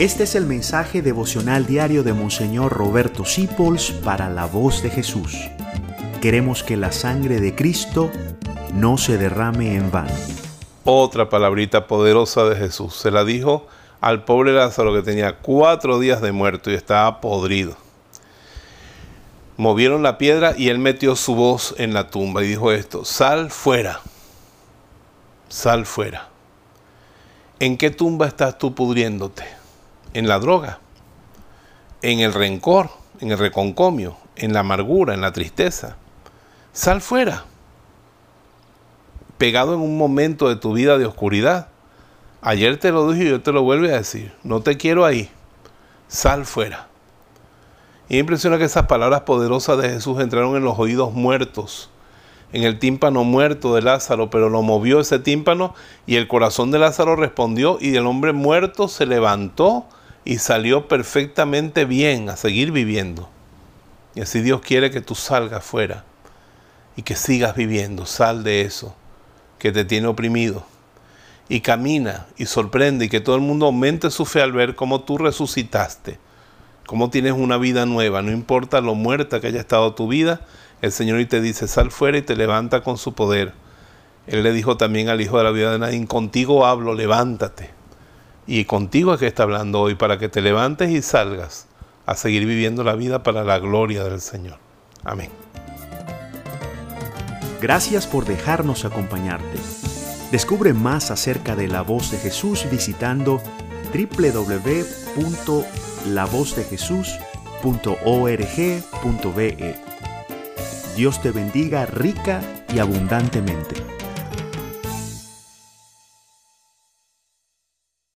Este es el mensaje devocional diario de Monseñor Roberto Sipols para la voz de Jesús. Queremos que la sangre de Cristo no se derrame en vano. Otra palabrita poderosa de Jesús. Se la dijo al pobre Lázaro que tenía cuatro días de muerto y estaba podrido. Movieron la piedra y él metió su voz en la tumba y dijo esto, sal fuera, sal fuera. ¿En qué tumba estás tú pudriéndote? En la droga, en el rencor, en el reconcomio, en la amargura, en la tristeza. Sal fuera. Pegado en un momento de tu vida de oscuridad. Ayer te lo dije y yo te lo vuelvo a decir. No te quiero ahí. Sal fuera. Y me impresiona que esas palabras poderosas de Jesús entraron en los oídos muertos, en el tímpano muerto de Lázaro, pero lo movió ese tímpano y el corazón de Lázaro respondió y el hombre muerto se levantó y salió perfectamente bien a seguir viviendo. Y así Dios quiere que tú salgas fuera y que sigas viviendo. Sal de eso que te tiene oprimido. Y camina y sorprende y que todo el mundo aumente su fe al ver cómo tú resucitaste, cómo tienes una vida nueva. No importa lo muerta que haya estado tu vida, el Señor y te dice, sal fuera y te levanta con su poder. Él le dijo también al hijo de la vida de Nadine, contigo hablo, levántate y contigo es que está hablando hoy para que te levantes y salgas a seguir viviendo la vida para la gloria del Señor. Amén. Gracias por dejarnos acompañarte. Descubre más acerca de la voz de Jesús visitando www.lavozdejesús.org.be. Dios te bendiga rica y abundantemente.